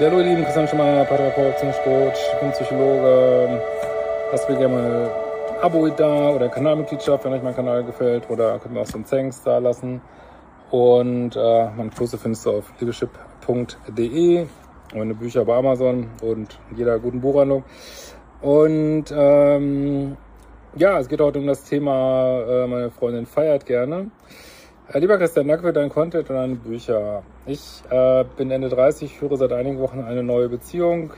Ja, hallo ihr Lieben, Christian Schemmer, Paartherapeut, Coach, ich bin Psychologe. Lasst mir gerne mal ein Abo da oder Kanalmitgliedschaft, wenn euch mein Kanal gefällt. Oder könnt mir auch so ein Thanks da lassen. Und äh, meine Kurse findest du auf leadership.de, meine Bücher bei Amazon und jeder guten Buchhandlung. Und ähm, ja, es geht heute um das Thema, äh, meine Freundin feiert gerne. Äh, lieber Christian, danke für deinen Content und deine Bücher. Ich äh, bin Ende 30, führe seit einigen Wochen eine neue Beziehung.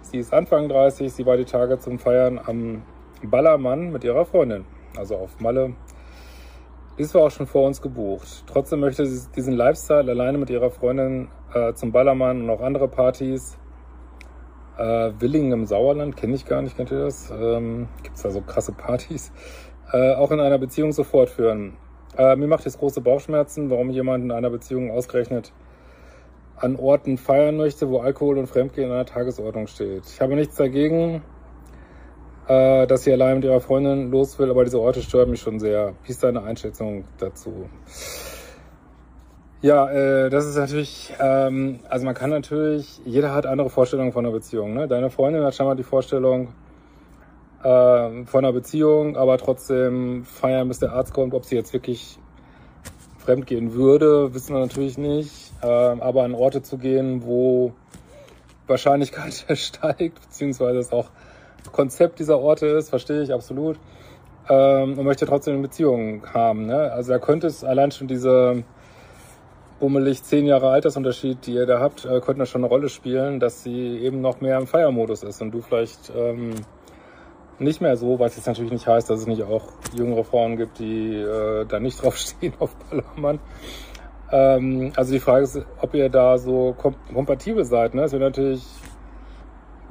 Sie ist Anfang 30, sie war die Tage zum Feiern am Ballermann mit ihrer Freundin, also auf Malle. Dies war auch schon vor uns gebucht. Trotzdem möchte sie diesen Lifestyle alleine mit ihrer Freundin äh, zum Ballermann und auch andere Partys. Äh, Willingen im Sauerland, kenne ich gar nicht, kennt ihr das? Ähm, Gibt es da so krasse Partys? Äh, auch in einer Beziehung so fortführen. Äh, mir macht es große Bauchschmerzen, warum jemand in einer Beziehung ausgerechnet an Orten feiern möchte, wo Alkohol und Fremdgehen in einer Tagesordnung steht. Ich habe nichts dagegen, äh, dass sie allein mit ihrer Freundin los will, aber diese Orte stören mich schon sehr. Wie ist deine Einschätzung dazu? Ja, äh, das ist natürlich, ähm, also man kann natürlich, jeder hat andere Vorstellungen von einer Beziehung. Ne? Deine Freundin hat scheinbar die Vorstellung, äh, von einer Beziehung, aber trotzdem feiern, bis der Arzt kommt. Ob sie jetzt wirklich fremd gehen würde, wissen wir natürlich nicht. Äh, aber an Orte zu gehen, wo Wahrscheinlichkeit steigt, beziehungsweise das auch Konzept dieser Orte ist, verstehe ich absolut. Ähm, und möchte trotzdem eine Beziehung haben. Ne? Also da könnte es allein schon diese bummelig zehn Jahre Altersunterschied, die ihr da habt, äh, könnten da schon eine Rolle spielen, dass sie eben noch mehr im Feiermodus ist und du vielleicht ähm, nicht mehr so, was jetzt natürlich nicht heißt, dass es nicht auch jüngere Frauen gibt, die äh, da nicht draufstehen auf Ballermann. Ähm, also die Frage ist, ob ihr da so kom kompatibel seid. Ne? Es wäre natürlich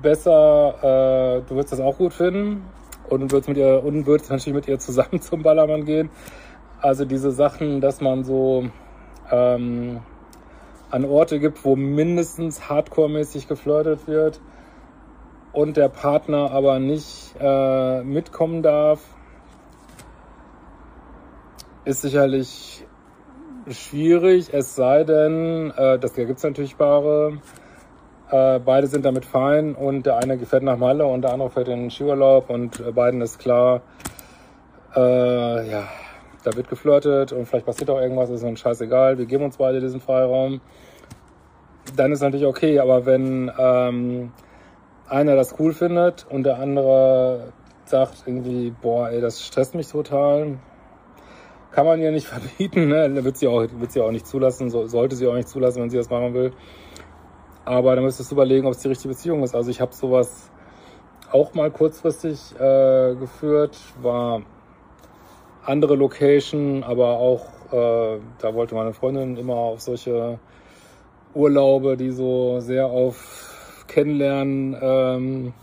besser, äh, du würdest das auch gut finden und würdest mit ihr und würdest natürlich mit ihr zusammen zum Ballermann gehen. Also diese Sachen, dass man so ähm, an Orte gibt, wo mindestens hardcore-mäßig geflirtet wird und der Partner aber nicht äh, mitkommen darf, ist sicherlich schwierig, es sei denn, äh, das gibt es natürlich Paare, äh, beide sind damit fein und der eine fährt nach Malle und der andere fährt in den Skiurlaub und äh, beiden ist klar, äh, ja, da wird geflirtet und vielleicht passiert auch irgendwas, ist uns scheißegal, wir geben uns beide diesen Freiraum. Dann ist natürlich okay, aber wenn ähm, einer das cool findet und der andere sagt irgendwie, boah, ey, das stresst mich total. Kann man ihr nicht verbieten, ne? Wird sie auch, wird sie auch nicht zulassen, so, sollte sie auch nicht zulassen, wenn sie das machen will. Aber dann müsstest du überlegen, ob es die richtige Beziehung ist. Also ich habe sowas auch mal kurzfristig äh, geführt, war andere Location, aber auch äh, da wollte meine Freundin immer auf solche Urlaube, die so sehr auf Kennenlernen ähm,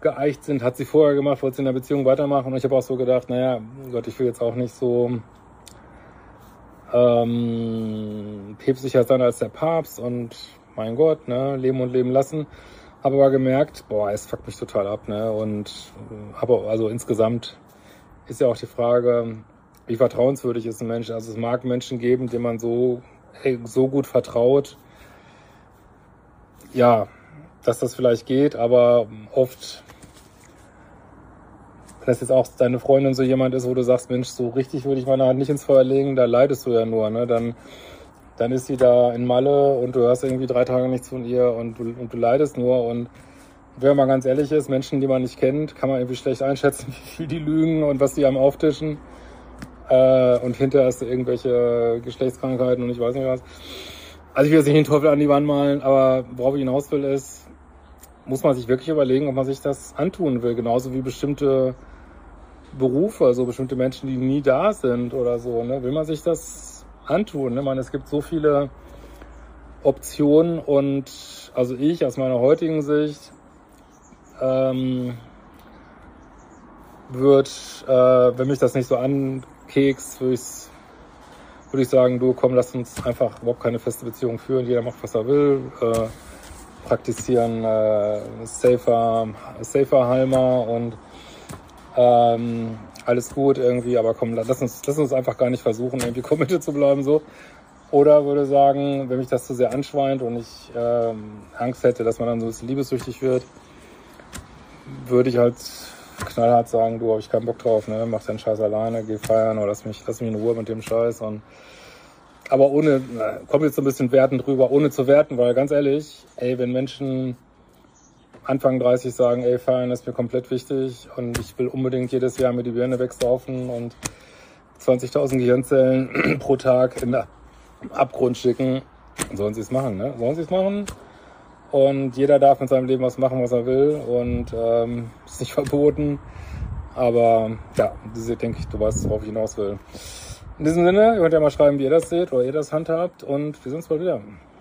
geeicht sind, hat sie vorher gemacht, wollte sie in der Beziehung weitermachen. Und ich habe auch so gedacht, naja, Gott, ich will jetzt auch nicht so ähm, päpstlicher sein als der Papst und mein Gott, ne, leben und leben lassen. Habe aber gemerkt, boah, es fuckt mich total ab, ne? Und habe also insgesamt ist ja auch die Frage, wie vertrauenswürdig ist ein Mensch. Also es mag Menschen geben, denen man so, so gut vertraut. Ja, dass das vielleicht geht, aber oft, wenn das jetzt auch deine Freundin so jemand ist, wo du sagst, Mensch, so richtig würde ich meine Hand nicht ins Feuer legen, da leidest du ja nur, ne? Dann, dann ist sie da in Malle und du hörst irgendwie drei Tage nichts von ihr und du, und du leidest nur und wenn man ganz ehrlich ist, Menschen, die man nicht kennt, kann man irgendwie schlecht einschätzen, wie viel die lügen und was die am auftischen. Äh, und hinterher hast du irgendwelche Geschlechtskrankheiten und ich weiß nicht was. Also ich will jetzt nicht den Teufel an die Wand malen, aber worauf ich hinaus will ist, muss man sich wirklich überlegen, ob man sich das antun will. Genauso wie bestimmte Berufe, also bestimmte Menschen, die nie da sind oder so. Ne? Will man sich das antun? Ne? Man, es gibt so viele Optionen und also ich aus meiner heutigen Sicht ähm, würde, äh, wenn mich das nicht so ankekst, würde ich, würd ich sagen, du komm, lass uns einfach überhaupt keine feste Beziehung führen. Jeder macht, was er will. Äh, praktizieren äh, Safer, Safer Halmer und ähm, alles gut irgendwie, aber komm, lass uns, lass uns einfach gar nicht versuchen, irgendwie committed zu bleiben so. Oder würde sagen, wenn mich das zu sehr anschweint und ich ähm, Angst hätte, dass man dann so ein bisschen liebessüchtig wird, würde ich halt knallhart sagen, du habe ich keinen Bock drauf, ne? Mach deinen Scheiß alleine, geh feiern oder lass mich, lass mich in Ruhe mit dem Scheiß und aber ohne, kommt jetzt so ein bisschen wertend drüber, ohne zu werten, weil ganz ehrlich, ey, wenn Menschen Anfang 30 sagen, ey, feiern ist mir komplett wichtig und ich will unbedingt jedes Jahr mir die Birne wegsaufen und 20.000 Gehirnzellen pro Tag in den Abgrund schicken, sollen sie es machen, ne? Sollen sie es machen? Und jeder darf mit seinem Leben was machen, was er will und ähm, ist nicht verboten. Aber ja, denke ich, du weißt, worauf ich hinaus will. In diesem Sinne, ihr könnt ja mal schreiben, wie ihr das seht oder ihr das handhabt und wir sehen uns bald wieder.